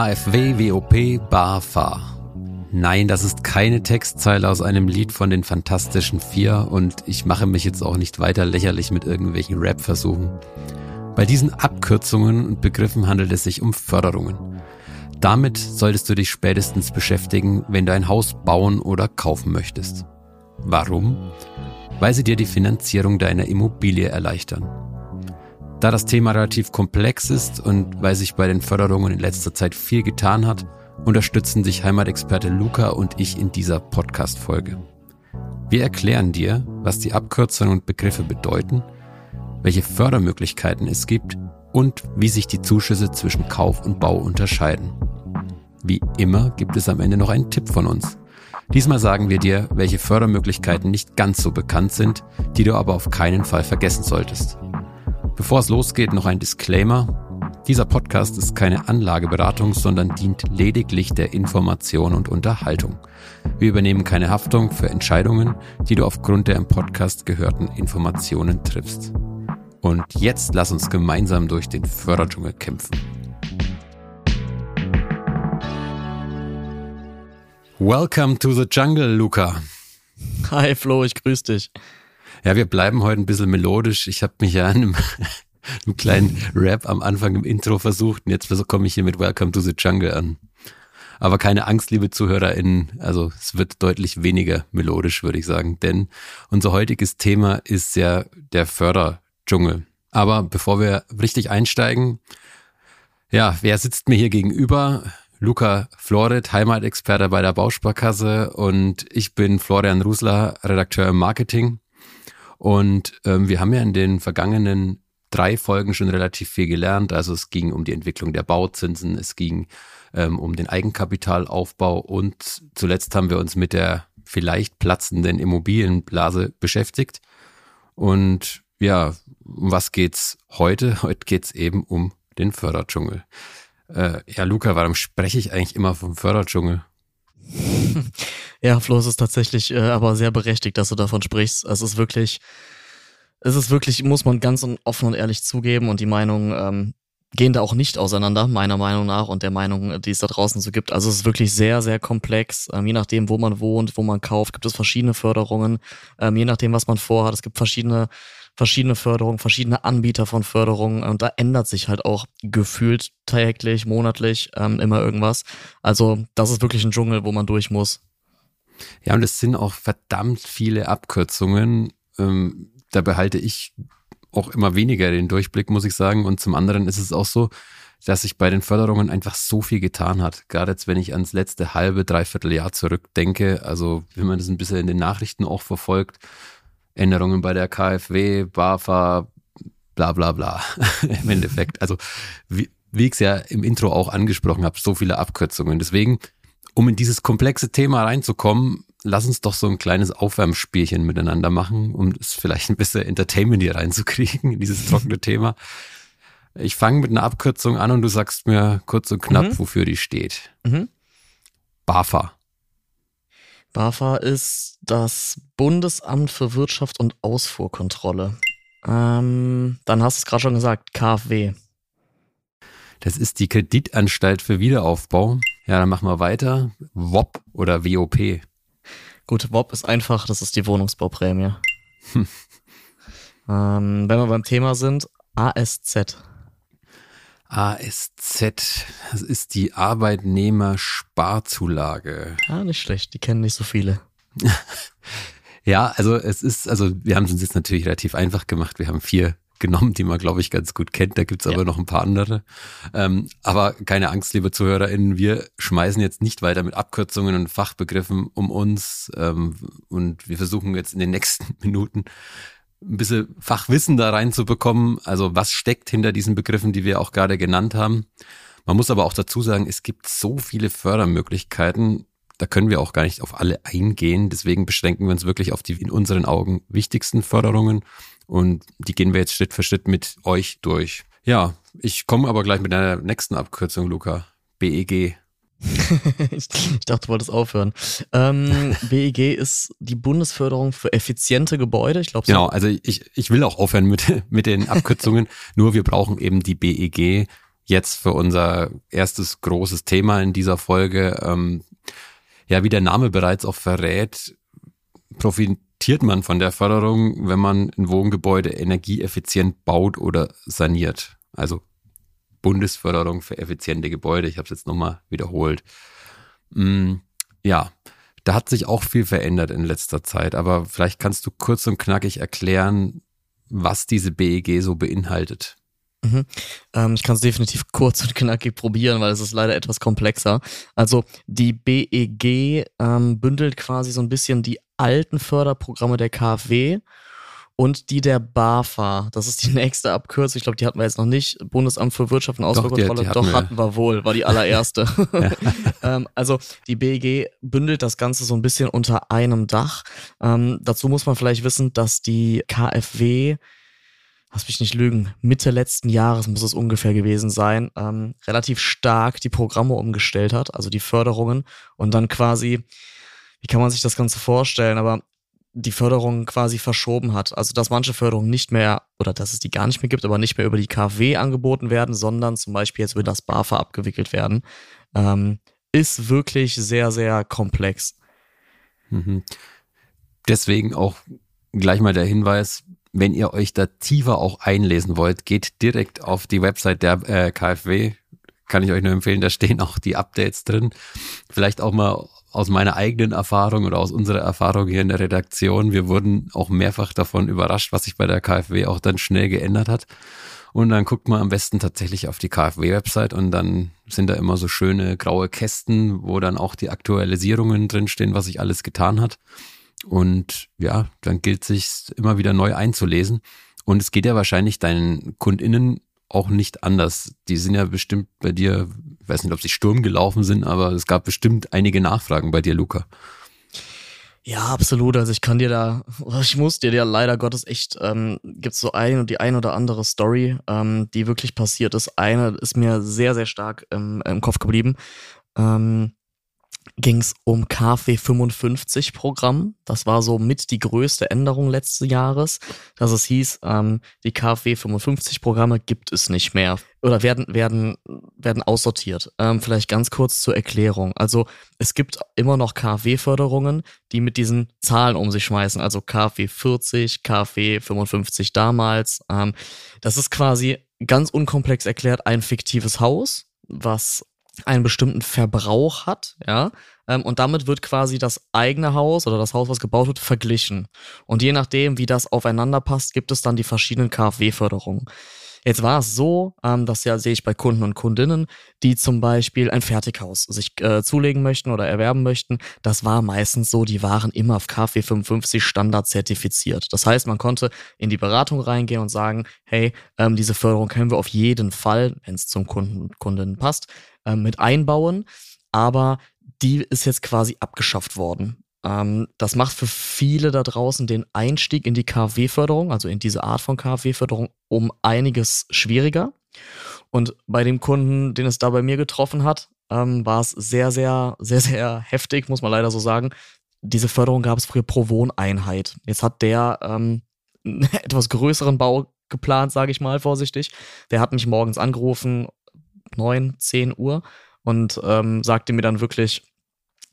KfW WOP BAFA. Nein, das ist keine Textzeile aus einem Lied von den Fantastischen Vier und ich mache mich jetzt auch nicht weiter lächerlich mit irgendwelchen Rap-Versuchen. Bei diesen Abkürzungen und Begriffen handelt es sich um Förderungen. Damit solltest du dich spätestens beschäftigen, wenn du ein Haus bauen oder kaufen möchtest. Warum? Weil sie dir die Finanzierung deiner Immobilie erleichtern. Da das Thema relativ komplex ist und weil sich bei den Förderungen in letzter Zeit viel getan hat, unterstützen sich Heimatexperte Luca und ich in dieser Podcast-Folge. Wir erklären dir, was die Abkürzungen und Begriffe bedeuten, welche Fördermöglichkeiten es gibt und wie sich die Zuschüsse zwischen Kauf und Bau unterscheiden. Wie immer gibt es am Ende noch einen Tipp von uns. Diesmal sagen wir dir, welche Fördermöglichkeiten nicht ganz so bekannt sind, die du aber auf keinen Fall vergessen solltest. Bevor es losgeht, noch ein Disclaimer. Dieser Podcast ist keine Anlageberatung, sondern dient lediglich der Information und Unterhaltung. Wir übernehmen keine Haftung für Entscheidungen, die du aufgrund der im Podcast gehörten Informationen triffst. Und jetzt lass uns gemeinsam durch den Förderdschungel kämpfen. Welcome to the jungle, Luca. Hi Flo, ich grüße dich. Ja, wir bleiben heute ein bisschen melodisch. Ich habe mich ja an einem, einem kleinen Rap am Anfang im Intro versucht und jetzt komme ich hier mit Welcome to the Jungle an. Aber keine Angst, liebe ZuhörerInnen, also es wird deutlich weniger melodisch, würde ich sagen, denn unser heutiges Thema ist ja der Förderdschungel. Aber bevor wir richtig einsteigen, ja, wer sitzt mir hier gegenüber? Luca Floret, Heimatexperte bei der Bausparkasse und ich bin Florian Rusler, Redakteur im Marketing. Und ähm, wir haben ja in den vergangenen drei Folgen schon relativ viel gelernt. Also es ging um die Entwicklung der Bauzinsen, es ging ähm, um den Eigenkapitalaufbau und zuletzt haben wir uns mit der vielleicht platzenden Immobilienblase beschäftigt. Und ja, um was geht's heute? Heute geht's eben um den Förderdschungel. Äh, ja, Luca, warum spreche ich eigentlich immer vom Förderdschungel? Ja, Flo, es ist tatsächlich äh, aber sehr berechtigt, dass du davon sprichst. Es ist wirklich, es ist wirklich, muss man ganz offen und ehrlich zugeben und die Meinungen ähm, gehen da auch nicht auseinander, meiner Meinung nach und der Meinung, die es da draußen so gibt. Also es ist wirklich sehr, sehr komplex. Ähm, je nachdem, wo man wohnt, wo man kauft, gibt es verschiedene Förderungen. Ähm, je nachdem, was man vorhat, es gibt verschiedene verschiedene Förderungen, verschiedene Anbieter von Förderungen und da ändert sich halt auch gefühlt täglich, monatlich ähm, immer irgendwas. Also das ist wirklich ein Dschungel, wo man durch muss. Ja, und es sind auch verdammt viele Abkürzungen. Ähm, da behalte ich auch immer weniger den Durchblick, muss ich sagen. Und zum anderen ist es auch so, dass sich bei den Förderungen einfach so viel getan hat. Gerade jetzt, wenn ich ans letzte halbe, dreiviertel Jahr zurückdenke, also wenn man das ein bisschen in den Nachrichten auch verfolgt, Änderungen bei der KfW, BAFA, bla bla bla im Endeffekt. Also wie, wie ich es ja im Intro auch angesprochen habe, so viele Abkürzungen. Deswegen um in dieses komplexe Thema reinzukommen, lass uns doch so ein kleines Aufwärmspielchen miteinander machen, um es vielleicht ein bisschen Entertainment hier reinzukriegen, in dieses trockene Thema. Ich fange mit einer Abkürzung an und du sagst mir kurz und knapp, mhm. wofür die steht. Mhm. BAFA. BAFA ist das Bundesamt für Wirtschaft und Ausfuhrkontrolle. Ähm, dann hast du es gerade schon gesagt, KfW. Das ist die Kreditanstalt für Wiederaufbau. Ja, dann machen wir weiter. WOP oder WOP. Gut, WOP ist einfach, das ist die Wohnungsbauprämie. Hm. Ähm, wenn wir beim Thema sind, ASZ. ASZ, das ist die Arbeitnehmersparzulage. Ah, nicht schlecht, die kennen nicht so viele. ja, also es ist, also wir haben es uns jetzt natürlich relativ einfach gemacht. Wir haben vier genommen, die man, glaube ich, ganz gut kennt. Da gibt's aber ja. noch ein paar andere. Ähm, aber keine Angst, liebe ZuhörerInnen, wir schmeißen jetzt nicht weiter mit Abkürzungen und Fachbegriffen um uns. Ähm, und wir versuchen jetzt in den nächsten Minuten ein bisschen Fachwissen da reinzubekommen. Also was steckt hinter diesen Begriffen, die wir auch gerade genannt haben. Man muss aber auch dazu sagen, es gibt so viele Fördermöglichkeiten. Da können wir auch gar nicht auf alle eingehen. Deswegen beschränken wir uns wirklich auf die in unseren Augen wichtigsten Förderungen und die gehen wir jetzt Schritt für Schritt mit euch durch. Ja, ich komme aber gleich mit einer nächsten Abkürzung, Luca. BEG. ich, dachte, du wolltest aufhören. Ähm, BEG ist die Bundesförderung für effiziente Gebäude. Ich glaube, so. genau. Also ich, ich will auch aufhören mit mit den Abkürzungen. Nur wir brauchen eben die BEG jetzt für unser erstes großes Thema in dieser Folge. Ähm, ja, wie der Name bereits auch verrät, profitiert man von der Förderung, wenn man ein Wohngebäude energieeffizient baut oder saniert. Also Bundesförderung für effiziente Gebäude. Ich habe es jetzt nochmal wiederholt. Mm, ja, da hat sich auch viel verändert in letzter Zeit, aber vielleicht kannst du kurz und knackig erklären, was diese BEG so beinhaltet. Mhm. Ähm, ich kann es definitiv kurz und knackig probieren, weil es ist leider etwas komplexer. Also die BEG ähm, bündelt quasi so ein bisschen die alten Förderprogramme der KfW und die der BAFA. Das ist die nächste Abkürzung. Ich glaube, die hatten wir jetzt noch nicht. Bundesamt für Wirtschaft und Ausfuhrkontrolle. Doch, Doch, hatten wir wohl. War die allererste. ähm, also die BEG bündelt das Ganze so ein bisschen unter einem Dach. Ähm, dazu muss man vielleicht wissen, dass die KfW lass mich nicht lügen, Mitte letzten Jahres muss es ungefähr gewesen sein, ähm, relativ stark die Programme umgestellt hat, also die Förderungen und dann quasi, wie kann man sich das Ganze vorstellen, aber die Förderung quasi verschoben hat. Also dass manche Förderungen nicht mehr, oder dass es die gar nicht mehr gibt, aber nicht mehr über die KfW angeboten werden, sondern zum Beispiel jetzt über das BAFA abgewickelt werden, ähm, ist wirklich sehr, sehr komplex. Mhm. Deswegen auch gleich mal der Hinweis, wenn ihr euch da tiefer auch einlesen wollt, geht direkt auf die Website der äh, KfW. Kann ich euch nur empfehlen, da stehen auch die Updates drin. Vielleicht auch mal aus meiner eigenen Erfahrung oder aus unserer Erfahrung hier in der Redaktion. Wir wurden auch mehrfach davon überrascht, was sich bei der KfW auch dann schnell geändert hat. Und dann guckt man am besten tatsächlich auf die KfW-Website und dann sind da immer so schöne graue Kästen, wo dann auch die Aktualisierungen drinstehen, was sich alles getan hat. Und ja, dann gilt sich immer wieder neu einzulesen. Und es geht ja wahrscheinlich deinen KundInnen auch nicht anders. Die sind ja bestimmt bei dir, ich weiß nicht, ob sie Sturm gelaufen sind, aber es gab bestimmt einige Nachfragen bei dir, Luca. Ja, absolut. Also ich kann dir da, ich muss dir ja leider Gottes echt, ähm, gibt es so ein und die ein oder andere Story, ähm, die wirklich passiert ist. Eine ist mir sehr, sehr stark ähm, im Kopf geblieben. Ähm, ging es um KfW 55 Programm. Das war so mit die größte Änderung letzten Jahres, dass es hieß, ähm, die KfW 55 Programme gibt es nicht mehr oder werden werden werden aussortiert. Ähm, vielleicht ganz kurz zur Erklärung. Also es gibt immer noch KfW Förderungen, die mit diesen Zahlen um sich schmeißen. Also KfW 40, KfW 55 damals. Ähm, das ist quasi ganz unkomplex erklärt ein fiktives Haus, was einen bestimmten Verbrauch hat, ja, ähm, und damit wird quasi das eigene Haus oder das Haus, was gebaut wird, verglichen. Und je nachdem, wie das aufeinander passt, gibt es dann die verschiedenen KfW-Förderungen. Jetzt war es so, ähm, das ja sehe ich bei Kunden und Kundinnen, die zum Beispiel ein Fertighaus sich äh, zulegen möchten oder erwerben möchten. Das war meistens so, die waren immer auf KfW 55 Standard zertifiziert. Das heißt, man konnte in die Beratung reingehen und sagen, hey, ähm, diese Förderung können wir auf jeden Fall, wenn es zum Kunden und Kundinnen passt, ähm, mit einbauen. Aber die ist jetzt quasi abgeschafft worden. Ähm, das macht für viele da draußen den Einstieg in die KfW-Förderung, also in diese Art von KfW-Förderung, um einiges schwieriger. Und bei dem Kunden, den es da bei mir getroffen hat, ähm, war es sehr, sehr, sehr, sehr heftig, muss man leider so sagen. Diese Förderung gab es früher pro Wohneinheit. Jetzt hat der ähm, einen etwas größeren Bau geplant, sage ich mal vorsichtig. Der hat mich morgens angerufen, neun, zehn Uhr, und ähm, sagte mir dann wirklich,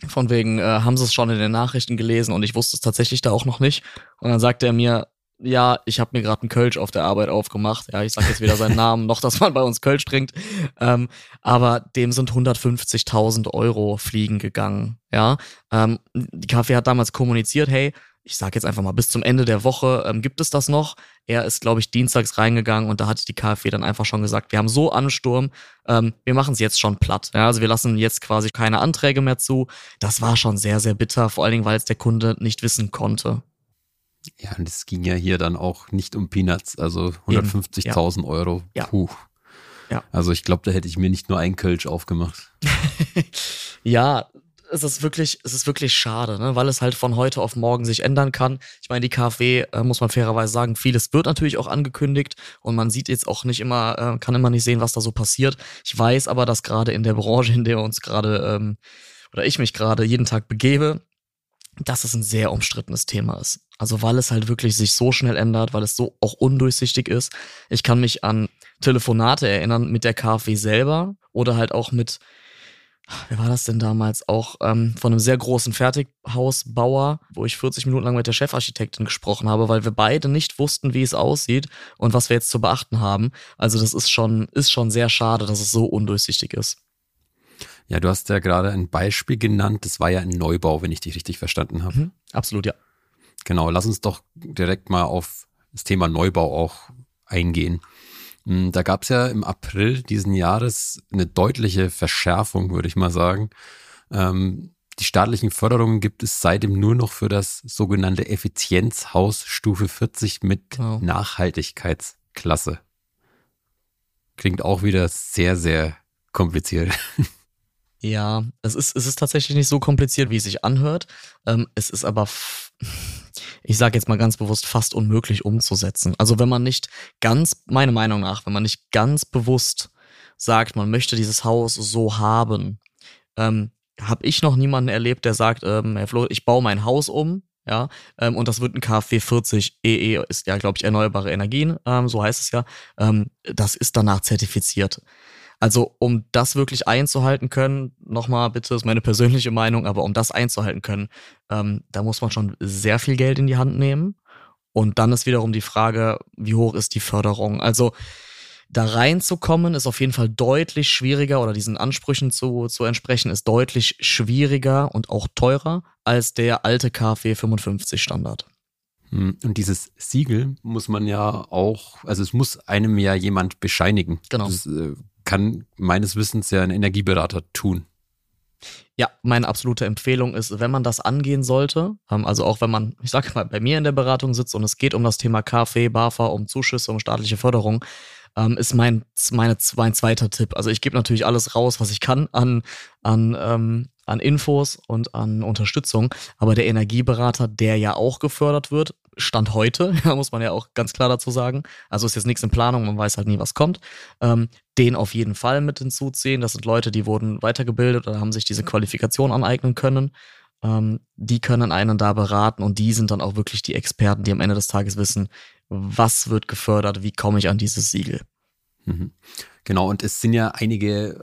von wegen, äh, haben sie es schon in den Nachrichten gelesen und ich wusste es tatsächlich da auch noch nicht. Und dann sagte er mir, ja, ich habe mir gerade einen Kölsch auf der Arbeit aufgemacht. Ja, ich sage jetzt weder seinen Namen noch, dass man bei uns Kölsch trinkt. Ähm, aber dem sind 150.000 Euro fliegen gegangen. Ja, ähm, die Kaffee hat damals kommuniziert, hey, ich sage jetzt einfach mal, bis zum Ende der Woche ähm, gibt es das noch. Er ist, glaube ich, dienstags reingegangen und da hat die KfW dann einfach schon gesagt, wir haben so Ansturm, ähm, wir machen es jetzt schon platt. Ja, also wir lassen jetzt quasi keine Anträge mehr zu. Das war schon sehr, sehr bitter, vor allen Dingen, weil es der Kunde nicht wissen konnte. Ja, und es ging ja hier dann auch nicht um Peanuts, also 150.000 ja. Euro. Ja. Puh. Ja. Also ich glaube, da hätte ich mir nicht nur ein Kölsch aufgemacht. ja, es ist wirklich, es ist wirklich schade, ne? weil es halt von heute auf morgen sich ändern kann. Ich meine, die KfW, äh, muss man fairerweise sagen, vieles wird natürlich auch angekündigt und man sieht jetzt auch nicht immer, äh, kann immer nicht sehen, was da so passiert. Ich weiß aber, dass gerade in der Branche, in der uns gerade, ähm, oder ich mich gerade jeden Tag begebe, dass es ein sehr umstrittenes Thema ist. Also weil es halt wirklich sich so schnell ändert, weil es so auch undurchsichtig ist. Ich kann mich an Telefonate erinnern mit der KfW selber oder halt auch mit, wer war das denn damals? Auch ähm, von einem sehr großen Fertighausbauer, wo ich 40 Minuten lang mit der Chefarchitektin gesprochen habe, weil wir beide nicht wussten, wie es aussieht und was wir jetzt zu beachten haben. Also das ist schon, ist schon sehr schade, dass es so undurchsichtig ist. Ja, du hast ja gerade ein Beispiel genannt. Das war ja ein Neubau, wenn ich dich richtig verstanden habe. Mhm, absolut, ja. Genau, lass uns doch direkt mal auf das Thema Neubau auch eingehen. Hm, da gab es ja im April diesen Jahres eine deutliche Verschärfung, würde ich mal sagen. Ähm, die staatlichen Förderungen gibt es seitdem nur noch für das sogenannte Effizienzhaus Stufe 40 mit genau. Nachhaltigkeitsklasse. Klingt auch wieder sehr, sehr kompliziert. Ja, es ist, es ist tatsächlich nicht so kompliziert, wie es sich anhört. Ähm, es ist aber, ich sage jetzt mal ganz bewusst, fast unmöglich umzusetzen. Also wenn man nicht ganz, meiner Meinung nach, wenn man nicht ganz bewusst sagt, man möchte dieses Haus so haben, ähm, habe ich noch niemanden erlebt, der sagt, ähm, Herr Flo, ich baue mein Haus um, ja, ähm, und das wird ein KfW 40 EE, ist ja, glaube ich, erneuerbare Energien, ähm, so heißt es ja. Ähm, das ist danach zertifiziert. Also um das wirklich einzuhalten können, nochmal bitte, ist meine persönliche Meinung, aber um das einzuhalten können, ähm, da muss man schon sehr viel Geld in die Hand nehmen. Und dann ist wiederum die Frage, wie hoch ist die Förderung? Also da reinzukommen ist auf jeden Fall deutlich schwieriger oder diesen Ansprüchen zu, zu entsprechen ist deutlich schwieriger und auch teurer als der alte KfW 55 Standard. Hm, und dieses Siegel muss man ja auch, also es muss einem ja jemand bescheinigen. Genau. Das äh, kann meines Wissens ja ein Energieberater tun. Ja, meine absolute Empfehlung ist, wenn man das angehen sollte, ähm, also auch wenn man, ich sage mal, bei mir in der Beratung sitzt und es geht um das Thema KfW, BAFA, um Zuschüsse, um staatliche Förderung, ähm, ist mein, meine, mein zweiter Tipp. Also ich gebe natürlich alles raus, was ich kann an, an, ähm, an Infos und an Unterstützung, aber der Energieberater, der ja auch gefördert wird, Stand heute, muss man ja auch ganz klar dazu sagen. Also ist jetzt nichts in Planung, man weiß halt nie, was kommt. Ähm, den auf jeden Fall mit hinzuziehen. Das sind Leute, die wurden weitergebildet oder haben sich diese Qualifikation aneignen können. Ähm, die können einen da beraten und die sind dann auch wirklich die Experten, die am Ende des Tages wissen, was wird gefördert, wie komme ich an dieses Siegel. Mhm. Genau, und es sind ja einige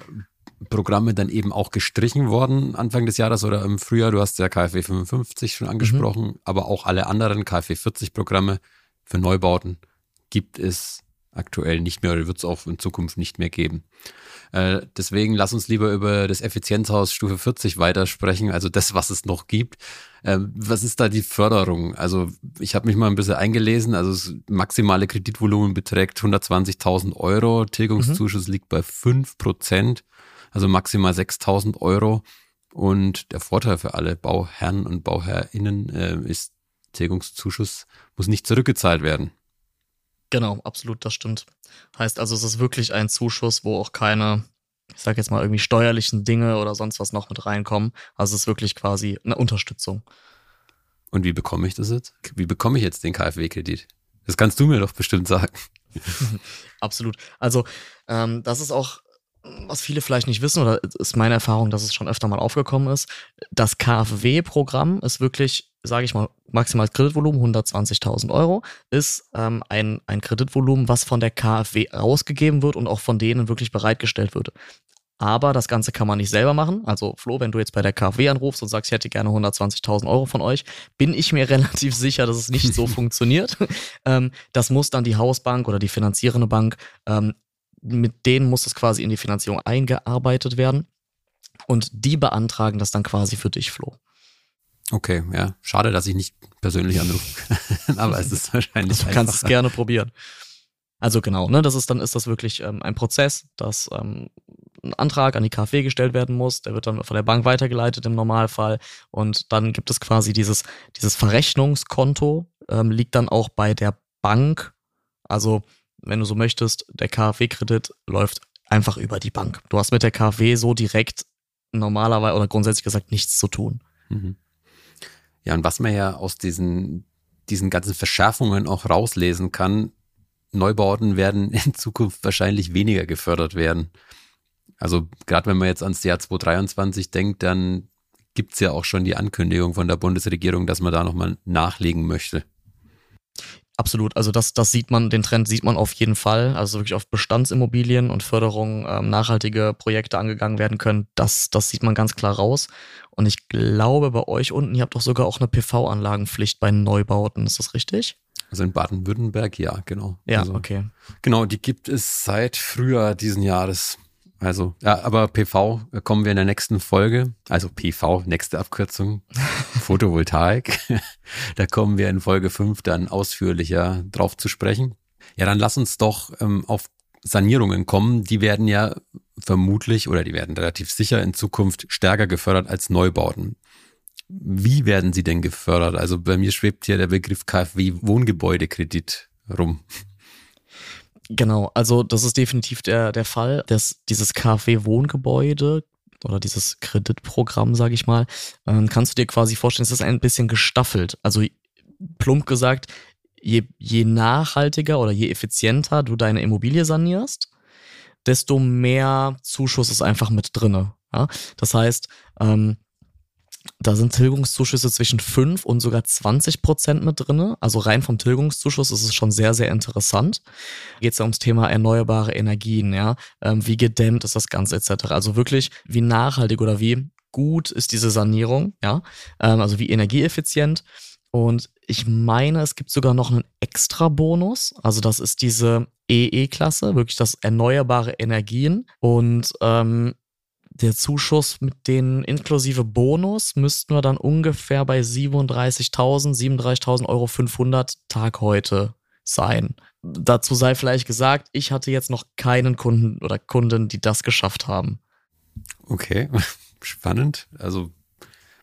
Programme dann eben auch gestrichen worden Anfang des Jahres oder im Frühjahr. Du hast ja KfW 55 schon angesprochen, mhm. aber auch alle anderen KfW 40 Programme für Neubauten gibt es aktuell nicht mehr oder wird es auch in Zukunft nicht mehr geben. Äh, deswegen lass uns lieber über das Effizienzhaus Stufe 40 weitersprechen, also das, was es noch gibt. Ähm, was ist da die Förderung? Also ich habe mich mal ein bisschen eingelesen, also das maximale Kreditvolumen beträgt 120.000 Euro, Tilgungszuschuss mhm. liegt bei 5 Prozent also maximal 6000 Euro. Und der Vorteil für alle Bauherren und BauherrInnen äh, ist, Tilgungszuschuss muss nicht zurückgezahlt werden. Genau, absolut, das stimmt. Heißt also, es ist wirklich ein Zuschuss, wo auch keine, ich sag jetzt mal, irgendwie steuerlichen Dinge oder sonst was noch mit reinkommen. Also es ist wirklich quasi eine Unterstützung. Und wie bekomme ich das jetzt? Wie bekomme ich jetzt den KfW-Kredit? Das kannst du mir doch bestimmt sagen. Absolut. Also ähm, das ist auch was viele vielleicht nicht wissen, oder ist meine Erfahrung, dass es schon öfter mal aufgekommen ist, das KfW-Programm ist wirklich, sage ich mal, maximales Kreditvolumen 120.000 Euro, ist ähm, ein, ein Kreditvolumen, was von der KfW ausgegeben wird und auch von denen wirklich bereitgestellt wird. Aber das Ganze kann man nicht selber machen. Also Flo, wenn du jetzt bei der KfW anrufst und sagst, ich hätte gerne 120.000 Euro von euch, bin ich mir relativ sicher, dass es nicht so funktioniert. Ähm, das muss dann die Hausbank oder die finanzierende Bank ähm, mit denen muss es quasi in die Finanzierung eingearbeitet werden. Und die beantragen das dann quasi für dich, Flo. Okay, ja. Schade, dass ich nicht persönlich anrufe. Aber es ist wahrscheinlich. Du kannst es gerne probieren. Also genau, ne, das ist dann ist das wirklich ähm, ein Prozess, dass ähm, ein Antrag an die KfW gestellt werden muss, der wird dann von der Bank weitergeleitet im Normalfall und dann gibt es quasi dieses dieses Verrechnungskonto ähm, liegt dann auch bei der Bank, also wenn du so möchtest, der KfW-Kredit läuft einfach über die Bank. Du hast mit der KfW so direkt normalerweise oder grundsätzlich gesagt nichts zu tun. Mhm. Ja, und was man ja aus diesen, diesen ganzen Verschärfungen auch rauslesen kann, Neubauten werden in Zukunft wahrscheinlich weniger gefördert werden. Also gerade wenn man jetzt ans Jahr 2023 denkt, dann gibt es ja auch schon die Ankündigung von der Bundesregierung, dass man da nochmal nachlegen möchte. Absolut. Also das, das sieht man, den Trend sieht man auf jeden Fall. Also wirklich auf Bestandsimmobilien und Förderung ähm, nachhaltige Projekte angegangen werden können. Das, das sieht man ganz klar raus. Und ich glaube, bei euch unten, ihr habt doch sogar auch eine PV-Anlagenpflicht bei Neubauten. Ist das richtig? Also in Baden-Württemberg, ja, genau. Ja, also, okay. Genau, die gibt es seit Frühjahr diesen Jahres. Also, ja, aber PV äh, kommen wir in der nächsten Folge. Also PV, nächste Abkürzung, Photovoltaik. da kommen wir in Folge 5 dann ausführlicher drauf zu sprechen. Ja, dann lass uns doch ähm, auf Sanierungen kommen. Die werden ja vermutlich oder die werden relativ sicher in Zukunft stärker gefördert als Neubauten. Wie werden sie denn gefördert? Also bei mir schwebt hier der Begriff KfW Wohngebäudekredit rum. Genau, also das ist definitiv der, der Fall, dass dieses KfW Wohngebäude oder dieses Kreditprogramm, sage ich mal, ähm, kannst du dir quasi vorstellen, es ist ein bisschen gestaffelt. Also plump gesagt, je, je nachhaltiger oder je effizienter du deine Immobilie sanierst, desto mehr Zuschuss ist einfach mit drinne. Ja? Das heißt, ähm, da sind Tilgungszuschüsse zwischen 5 und sogar 20 Prozent mit drinne. Also rein vom Tilgungszuschuss ist es schon sehr, sehr interessant. Geht es ja ums Thema erneuerbare Energien, ja. Ähm, wie gedämmt ist das Ganze etc. Also wirklich, wie nachhaltig oder wie gut ist diese Sanierung, ja. Ähm, also wie energieeffizient. Und ich meine, es gibt sogar noch einen extra Bonus. Also das ist diese EE-Klasse, wirklich das erneuerbare Energien. Und ähm, der Zuschuss mit den inklusive Bonus müssten wir dann ungefähr bei 37.000, 37.000 Euro 500 Tag heute sein. Dazu sei vielleicht gesagt, ich hatte jetzt noch keinen Kunden oder Kunden, die das geschafft haben. Okay, spannend. Also,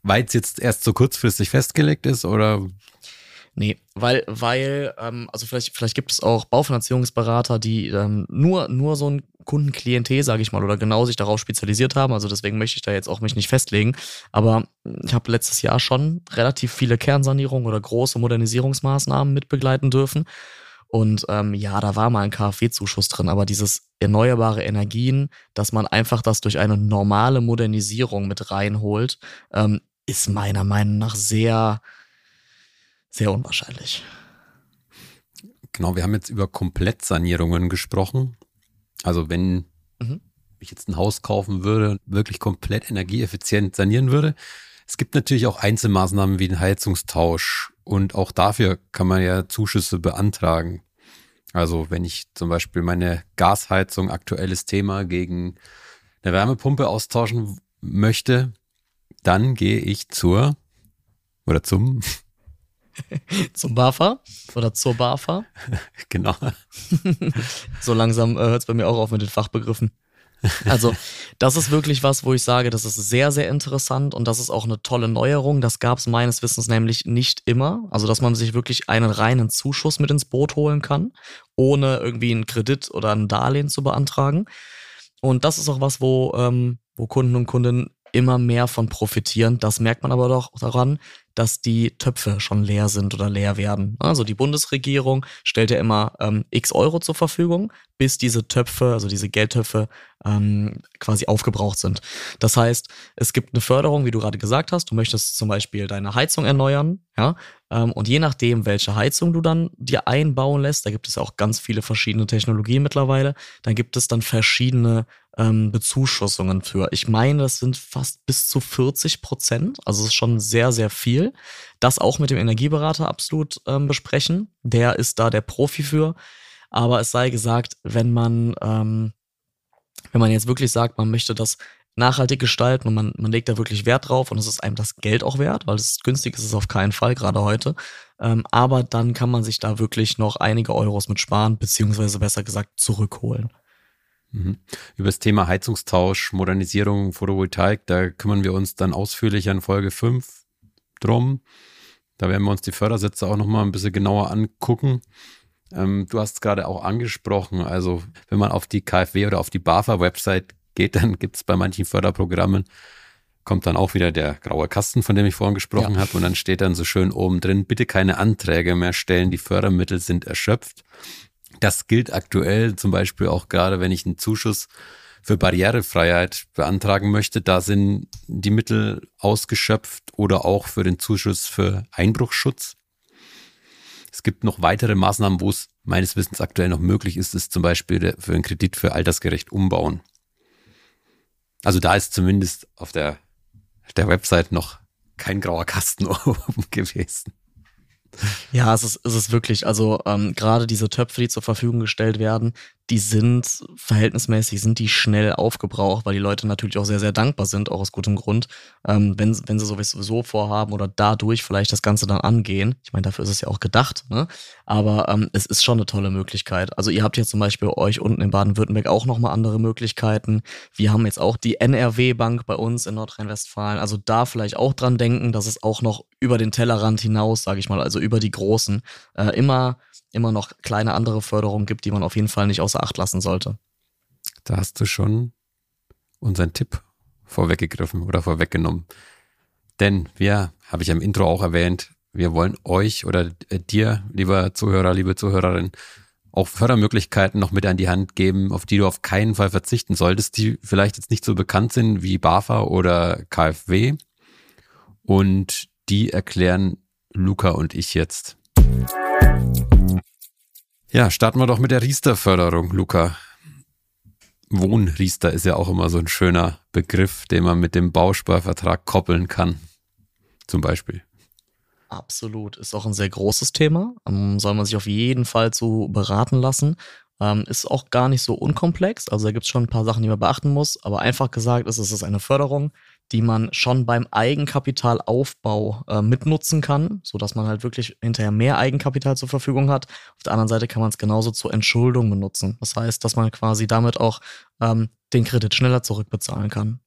weil es jetzt erst so kurzfristig festgelegt ist oder Nee, weil, weil, ähm, also vielleicht, vielleicht gibt es auch Baufinanzierungsberater, die ähm, nur, nur so ein Kundenklientel, sage ich mal, oder genau sich darauf spezialisiert haben. Also deswegen möchte ich da jetzt auch mich nicht festlegen. Aber ich habe letztes Jahr schon relativ viele Kernsanierungen oder große Modernisierungsmaßnahmen mitbegleiten dürfen. Und ähm, ja, da war mal ein KfW-Zuschuss drin, aber dieses erneuerbare Energien, dass man einfach das durch eine normale Modernisierung mit reinholt, ähm, ist meiner Meinung nach sehr, sehr unwahrscheinlich. Genau, wir haben jetzt über Komplettsanierungen gesprochen. Also wenn mhm. ich jetzt ein Haus kaufen würde, wirklich komplett energieeffizient sanieren würde. Es gibt natürlich auch Einzelmaßnahmen wie den Heizungstausch und auch dafür kann man ja Zuschüsse beantragen. Also wenn ich zum Beispiel meine Gasheizung, aktuelles Thema, gegen eine Wärmepumpe austauschen möchte, dann gehe ich zur oder zum Zum BAFA oder zur BAFA. genau. so langsam äh, hört es bei mir auch auf mit den Fachbegriffen. Also, das ist wirklich was, wo ich sage, das ist sehr, sehr interessant und das ist auch eine tolle Neuerung. Das gab es meines Wissens nämlich nicht immer. Also, dass man sich wirklich einen reinen Zuschuss mit ins Boot holen kann, ohne irgendwie einen Kredit oder ein Darlehen zu beantragen. Und das ist auch was, wo, ähm, wo Kunden und Kundinnen immer mehr von profitieren. Das merkt man aber doch daran, dass die Töpfe schon leer sind oder leer werden. Also die Bundesregierung stellt ja immer ähm, x Euro zur Verfügung, bis diese Töpfe, also diese Geldtöpfe, ähm, quasi aufgebraucht sind. Das heißt, es gibt eine Förderung, wie du gerade gesagt hast. Du möchtest zum Beispiel deine Heizung erneuern, ja, und je nachdem, welche Heizung du dann dir einbauen lässt, da gibt es ja auch ganz viele verschiedene Technologien mittlerweile, dann gibt es dann verschiedene ähm, Bezuschussungen für. Ich meine, das sind fast bis zu 40 Prozent. Also es ist schon sehr, sehr viel. Das auch mit dem Energieberater absolut ähm, besprechen. Der ist da der Profi für. Aber es sei gesagt, wenn man, ähm, wenn man jetzt wirklich sagt, man möchte das nachhaltig gestalten und man, man legt da wirklich Wert drauf und es ist einem das Geld auch wert, weil es günstig ist es auf keinen Fall, gerade heute. Ähm, aber dann kann man sich da wirklich noch einige Euros mit sparen, beziehungsweise besser gesagt zurückholen. Mhm. Über das Thema Heizungstausch, Modernisierung, Photovoltaik, da kümmern wir uns dann ausführlich in Folge 5 drum. Da werden wir uns die Fördersätze auch nochmal ein bisschen genauer angucken. Ähm, du hast es gerade auch angesprochen, also wenn man auf die KfW oder auf die BAFA-Website geht, dann gibt es bei manchen Förderprogrammen, kommt dann auch wieder der graue Kasten, von dem ich vorhin gesprochen ja. habe, und dann steht dann so schön oben drin, bitte keine Anträge mehr stellen, die Fördermittel sind erschöpft. Das gilt aktuell zum Beispiel auch gerade, wenn ich einen Zuschuss für Barrierefreiheit beantragen möchte. Da sind die Mittel ausgeschöpft oder auch für den Zuschuss für Einbruchschutz. Es gibt noch weitere Maßnahmen, wo es meines Wissens aktuell noch möglich ist, ist zum Beispiel für einen Kredit für altersgerecht umbauen. Also da ist zumindest auf der, der Website noch kein grauer Kasten oben gewesen. Ja, es ist, es ist wirklich, also ähm, gerade diese Töpfe, die zur Verfügung gestellt werden, die sind verhältnismäßig, sind die schnell aufgebraucht, weil die Leute natürlich auch sehr, sehr dankbar sind, auch aus gutem Grund, ähm, wenn, wenn sie sowieso vorhaben oder dadurch vielleicht das Ganze dann angehen. Ich meine, dafür ist es ja auch gedacht, ne? Aber ähm, es ist schon eine tolle Möglichkeit. Also ihr habt jetzt zum Beispiel euch unten in Baden-Württemberg auch nochmal andere Möglichkeiten. Wir haben jetzt auch die NRW-Bank bei uns in Nordrhein-Westfalen. Also da vielleicht auch dran denken, dass es auch noch über den Tellerrand hinaus, sage ich mal, also über die großen, äh, immer immer noch kleine andere Förderungen gibt, die man auf jeden Fall nicht außer Acht lassen sollte. Da hast du schon unseren Tipp vorweggegriffen oder vorweggenommen. Denn wir, habe ich im Intro auch erwähnt, wir wollen euch oder äh, dir, lieber Zuhörer, liebe Zuhörerin, auch Fördermöglichkeiten noch mit an die Hand geben, auf die du auf keinen Fall verzichten solltest, die vielleicht jetzt nicht so bekannt sind wie BAFA oder KfW. Und die erklären Luca und ich jetzt. Ja, starten wir doch mit der Riester-Förderung, Luca. Wohnriester ist ja auch immer so ein schöner Begriff, den man mit dem Bausparvertrag koppeln kann. Zum Beispiel. Absolut. Ist auch ein sehr großes Thema. Um, soll man sich auf jeden Fall zu beraten lassen. Ähm, ist auch gar nicht so unkomplex. Also da gibt es schon ein paar Sachen, die man beachten muss. Aber einfach gesagt ist, es eine Förderung, die man schon beim Eigenkapitalaufbau äh, mitnutzen kann, so dass man halt wirklich hinterher mehr Eigenkapital zur Verfügung hat. Auf der anderen Seite kann man es genauso zur Entschuldung benutzen. Das heißt, dass man quasi damit auch ähm, den Kredit schneller zurückbezahlen kann.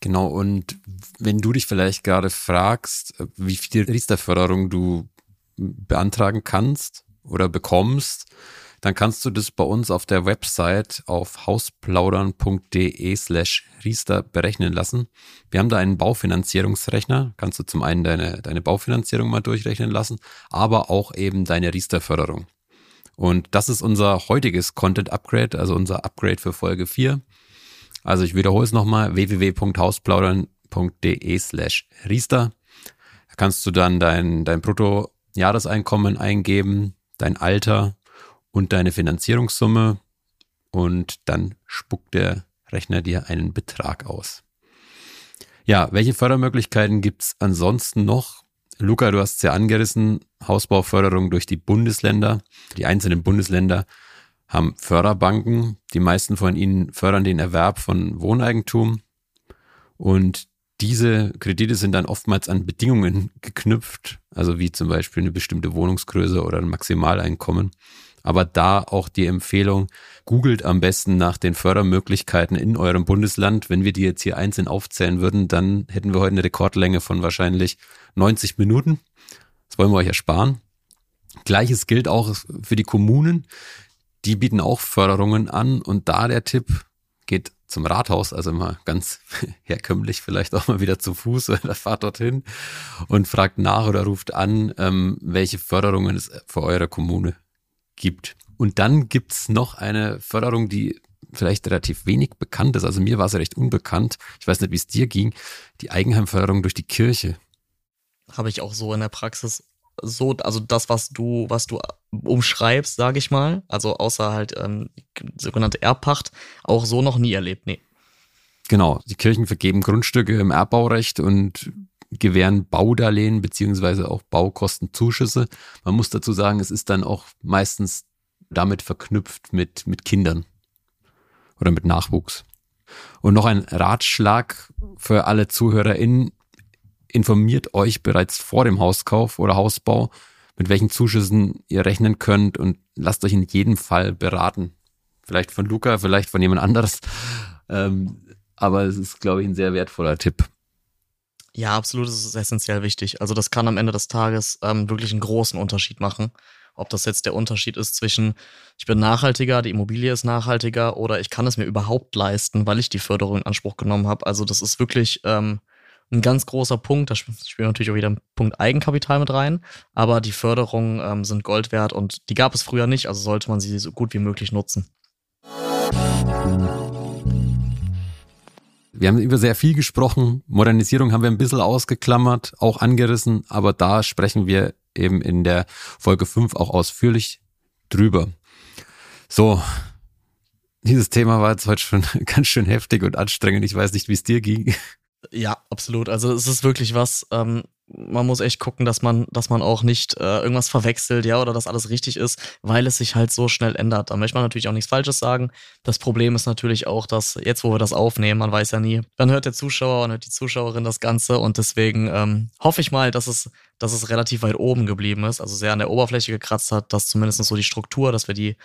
Genau, und wenn du dich vielleicht gerade fragst, wie viel Riester-Förderung du beantragen kannst oder bekommst, dann kannst du das bei uns auf der Website auf hausplaudern.de slash Riester berechnen lassen. Wir haben da einen Baufinanzierungsrechner, kannst du zum einen deine, deine Baufinanzierung mal durchrechnen lassen, aber auch eben deine Riester-Förderung. Und das ist unser heutiges Content Upgrade, also unser Upgrade für Folge 4. Also ich wiederhole es nochmal, www.hausplaudern.de slash Riester. Da kannst du dann dein, dein Bruttojahreseinkommen eingeben, dein Alter, und deine Finanzierungssumme und dann spuckt der Rechner dir einen Betrag aus. Ja, welche Fördermöglichkeiten gibt's ansonsten noch? Luca, du hast es ja angerissen, Hausbauförderung durch die Bundesländer. Die einzelnen Bundesländer haben Förderbanken. Die meisten von ihnen fördern den Erwerb von Wohneigentum. Und diese Kredite sind dann oftmals an Bedingungen geknüpft, also wie zum Beispiel eine bestimmte Wohnungsgröße oder ein Maximaleinkommen. Aber da auch die Empfehlung, googelt am besten nach den Fördermöglichkeiten in eurem Bundesland. Wenn wir die jetzt hier einzeln aufzählen würden, dann hätten wir heute eine Rekordlänge von wahrscheinlich 90 Minuten. Das wollen wir euch ersparen. Gleiches gilt auch für die Kommunen. Die bieten auch Förderungen an und da der Tipp geht zum Rathaus, also mal ganz herkömmlich, vielleicht auch mal wieder zu Fuß oder fahrt dorthin und fragt nach oder ruft an, ähm, welche Förderungen es für eure Kommune gibt. Und dann gibt's noch eine Förderung, die vielleicht relativ wenig bekannt ist. Also mir war sie recht unbekannt. Ich weiß nicht, wie es dir ging. Die Eigenheimförderung durch die Kirche. Habe ich auch so in der Praxis so, also das, was du, was du umschreibst, sage ich mal, also außer halt ähm, sogenannte Erbpacht, auch so noch nie erlebt, nee. Genau, die Kirchen vergeben Grundstücke im Erbbaurecht und gewähren Baudarlehen beziehungsweise auch Baukostenzuschüsse. Man muss dazu sagen, es ist dann auch meistens damit verknüpft mit, mit Kindern oder mit Nachwuchs. Und noch ein Ratschlag für alle ZuhörerInnen. Informiert euch bereits vor dem Hauskauf oder Hausbau, mit welchen Zuschüssen ihr rechnen könnt und lasst euch in jedem Fall beraten. Vielleicht von Luca, vielleicht von jemand anderes. Ähm, aber es ist, glaube ich, ein sehr wertvoller Tipp. Ja, absolut, das ist essentiell wichtig. Also das kann am Ende des Tages ähm, wirklich einen großen Unterschied machen. Ob das jetzt der Unterschied ist zwischen, ich bin nachhaltiger, die Immobilie ist nachhaltiger oder ich kann es mir überhaupt leisten, weil ich die Förderung in Anspruch genommen habe. Also das ist wirklich ähm, ein ganz großer Punkt. Da spielt natürlich auch wieder ein Punkt Eigenkapital mit rein. Aber die Förderungen ähm, sind Gold wert und die gab es früher nicht, also sollte man sie so gut wie möglich nutzen. Wir haben über sehr viel gesprochen. Modernisierung haben wir ein bisschen ausgeklammert, auch angerissen, aber da sprechen wir eben in der Folge 5 auch ausführlich drüber. So, dieses Thema war jetzt heute schon ganz schön heftig und anstrengend. Ich weiß nicht, wie es dir ging. Ja, absolut. Also es ist wirklich was, ähm, man muss echt gucken, dass man, dass man auch nicht äh, irgendwas verwechselt, ja, oder dass alles richtig ist, weil es sich halt so schnell ändert. Da möchte man natürlich auch nichts Falsches sagen. Das Problem ist natürlich auch, dass jetzt, wo wir das aufnehmen, man weiß ja nie, dann hört der Zuschauer und hört die Zuschauerin das Ganze und deswegen ähm, hoffe ich mal, dass es, dass es relativ weit oben geblieben ist, also sehr an der Oberfläche gekratzt hat, dass zumindest so die Struktur, dass wir die,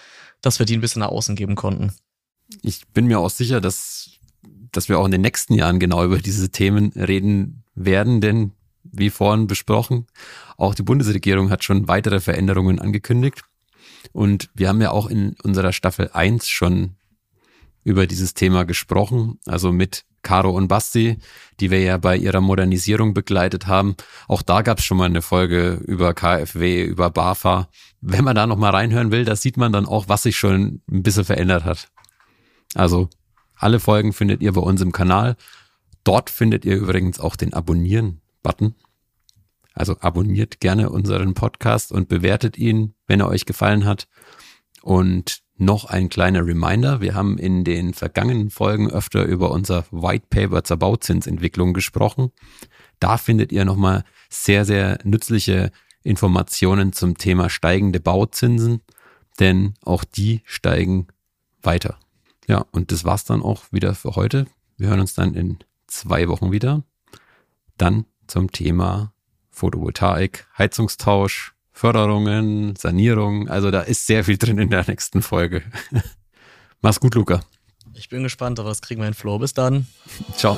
dass wir die ein bisschen nach außen geben konnten. Ich bin mir auch sicher, dass dass wir auch in den nächsten Jahren genau über diese Themen reden werden, denn wie vorhin besprochen. Auch die Bundesregierung hat schon weitere Veränderungen angekündigt. Und wir haben ja auch in unserer Staffel 1 schon über dieses Thema gesprochen, also mit Caro und Basti, die wir ja bei ihrer Modernisierung begleitet haben. Auch da gab es schon mal eine Folge über KfW, über BAFA. Wenn man da nochmal reinhören will, da sieht man dann auch, was sich schon ein bisschen verändert hat. Also alle Folgen findet ihr bei uns im Kanal. Dort findet ihr übrigens auch den Abonnieren Button. Also abonniert gerne unseren Podcast und bewertet ihn, wenn er euch gefallen hat. Und noch ein kleiner Reminder. Wir haben in den vergangenen Folgen öfter über unser White Paper zur Bauzinsentwicklung gesprochen. Da findet ihr nochmal sehr, sehr nützliche Informationen zum Thema steigende Bauzinsen, denn auch die steigen weiter. Ja, und das war's dann auch wieder für heute. Wir hören uns dann in zwei Wochen wieder. Dann zum Thema Photovoltaik, Heizungstausch, Förderungen, Sanierung. Also da ist sehr viel drin in der nächsten Folge. Mach's gut, Luca. Ich bin gespannt, aber das kriegen wir in Flow. Bis dann. Ciao.